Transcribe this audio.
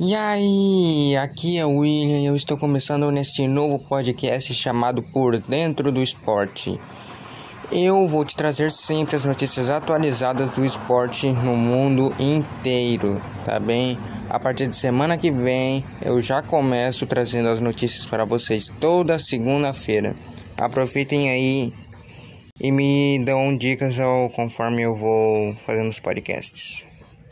E aí, aqui é o William e eu estou começando neste novo podcast chamado Por Dentro do Esporte. Eu vou te trazer sempre as notícias atualizadas do esporte no mundo inteiro, tá bem? A partir de semana que vem eu já começo trazendo as notícias para vocês toda segunda-feira. Aproveitem aí e me dão dicas ao conforme eu vou fazendo os podcasts.